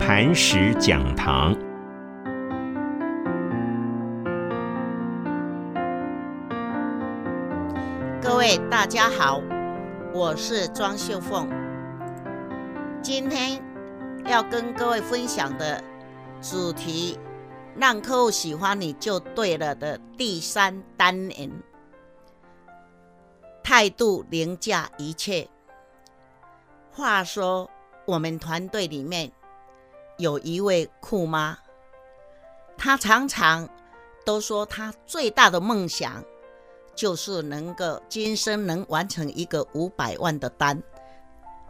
磐石讲堂。各位大家好，我是庄秀凤。今天要跟各位分享的主题，让客户喜欢你就对了的第三单元，态度凌驾一切。话说，我们团队里面有一位酷妈，她常常都说她最大的梦想就是能够今生能完成一个五百万的单，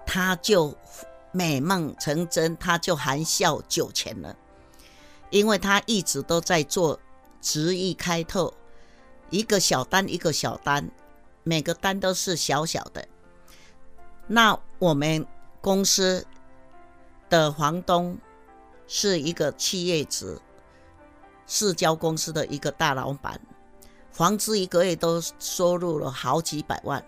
她就美梦成真，她就含笑九泉了。因为她一直都在做直意开拓，一个小单一个小单，每个单都是小小的。那我们公司的房东是一个企业职，市交公司的一个大老板，房子一个月都收入了好几百万。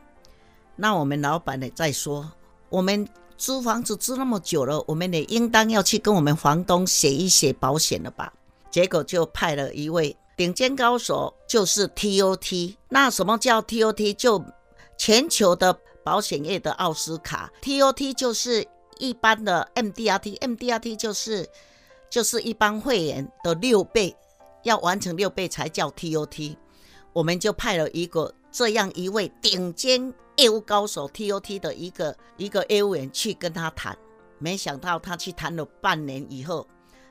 那我们老板呢在说，我们租房子租那么久了，我们也应当要去跟我们房东写一写保险了吧？结果就派了一位顶尖高手，就是 TOT。那什么叫 TOT？就全球的。保险业的奥斯卡，TOT 就是一般的 MDRT，MDRT 就是就是一般会员的六倍，要完成六倍才叫 TOT。我们就派了一个这样一位顶尖业务高手 TOT 的一个一个业务员去跟他谈，没想到他去谈了半年以后，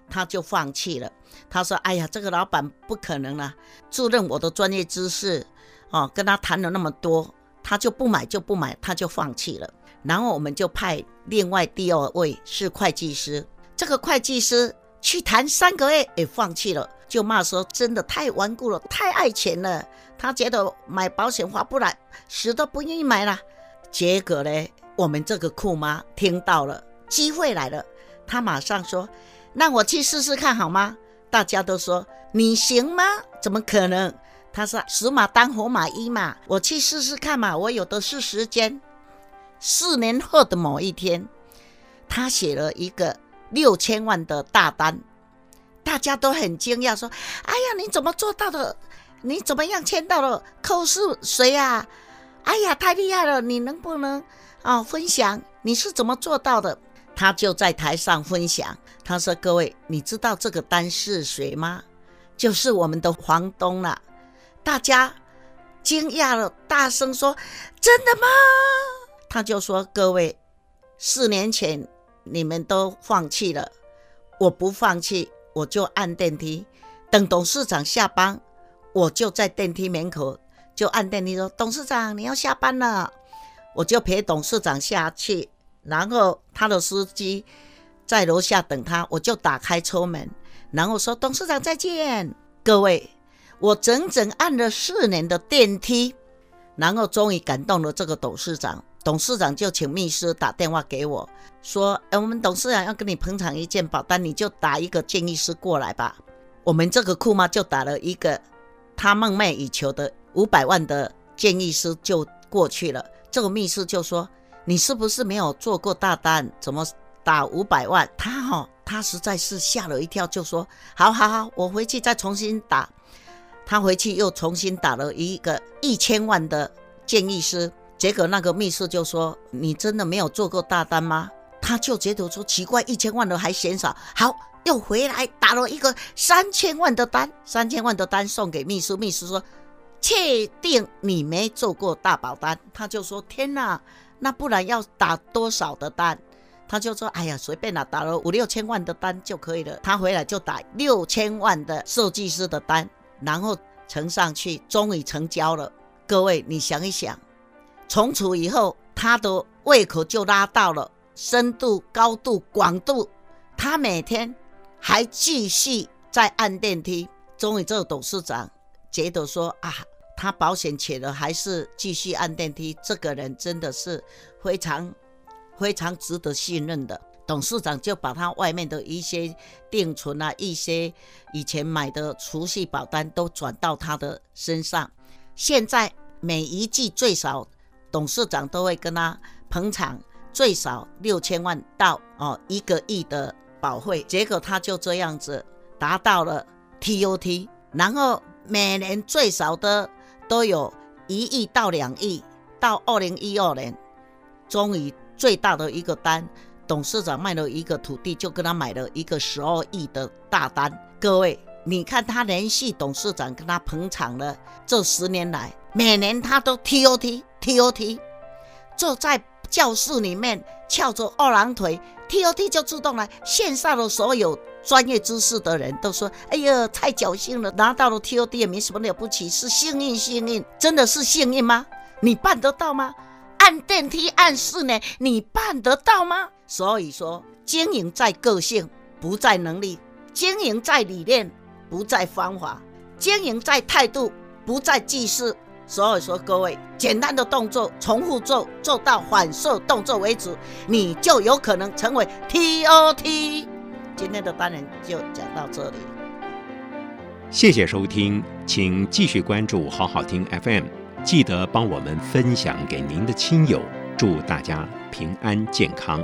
他就放弃了。他说：“哎呀，这个老板不可能了，自认我的专业知识，哦，跟他谈了那么多。”他就不买就不买，他就放弃了。然后我们就派另外第二位是会计师，这个会计师去谈三个月也放弃了，就骂说真的太顽固了，太爱钱了。他觉得买保险划不来，死都不愿意买了。结果呢，我们这个库妈听到了，机会来了，她马上说：“让我去试试看好吗？”大家都说：“你行吗？怎么可能？”他说：“死马当活马医嘛，我去试试看嘛，我有的是时间。”四年后的某一天，他写了一个六千万的大单，大家都很惊讶，说：“哎呀，你怎么做到的？你怎么样签到了？客户是谁啊？哎呀，太厉害了！你能不能啊分享你是怎么做到的？”他就在台上分享，他说：“各位，你知道这个单是谁吗？就是我们的房东了。”大家惊讶了，大声说：“真的吗？”他就说：“各位，四年前你们都放弃了，我不放弃，我就按电梯，等董事长下班，我就在电梯门口就按电梯说：‘董事长，你要下班了。’我就陪董事长下去，然后他的司机在楼下等他，我就打开车门，然后说：‘董事长再见，各位。’我整整按了四年的电梯，然后终于感动了这个董事长。董事长就请秘书打电话给我，说：“哎，我们董事长要跟你捧场一件保单，你就打一个建议师过来吧。”我们这个库妈就打了一个他梦寐以求的五百万的建议师就过去了。这个秘书就说：“你是不是没有做过大单？怎么打五百万？”他哈，他实在是吓了一跳，就说：“好好好，我回去再重新打。”他回去又重新打了一个一千万的建议师，结果那个秘书就说：“你真的没有做过大单吗？”他就觉得说奇怪，一千万的还嫌少。好，又回来打了一个三千万的单，三千万的单送给秘书。秘书说：“确定你没做过大保单？”他就说：“天哪，那不然要打多少的单？”他就说：“哎呀，随便啦，打了五六千万的单就可以了。”他回来就打六千万的设计师的单。然后呈上去，终于成交了。各位，你想一想，从此以后，他的胃口就拉到了深度、高度、广度。他每天还继续在按电梯。终于，这个董事长觉得说啊，他保险起了，还是继续按电梯。这个人真的是非常非常值得信任的。董事长就把他外面的一些定存啊，一些以前买的储蓄保单都转到他的身上。现在每一季最少，董事长都会跟他捧场，最少六千万到哦一个亿的保费，结果他就这样子达到了 TOT，然后每年最少的都有一亿到两亿，到二零一二年，终于最大的一个单，董事长卖了一个土地，就跟他买了一个十二亿的大单。各位，你看他连续董事长跟他捧场了，这十年来，每年他都 TOT TOT，坐在教室里面翘着二郎腿，TOT 就自动来。线上的所有专业知识的人都说：“哎呀，太侥幸了，拿到了 TOT 也没什么了不起，是幸运，幸运，真的是幸运吗？你办得到吗？按电梯按四呢，你办得到吗？所以说，经营在个性，不在能力；经营在理念，不在方法；经营在态度，不在技术。所以说，各位简单的动作重复做，做到反射动作为止，你就有可能成为 TOT。今天的单元就讲到这里。谢谢收听，请继续关注好好听 FM，记得帮我们分享给您的亲友，祝大家平安健康。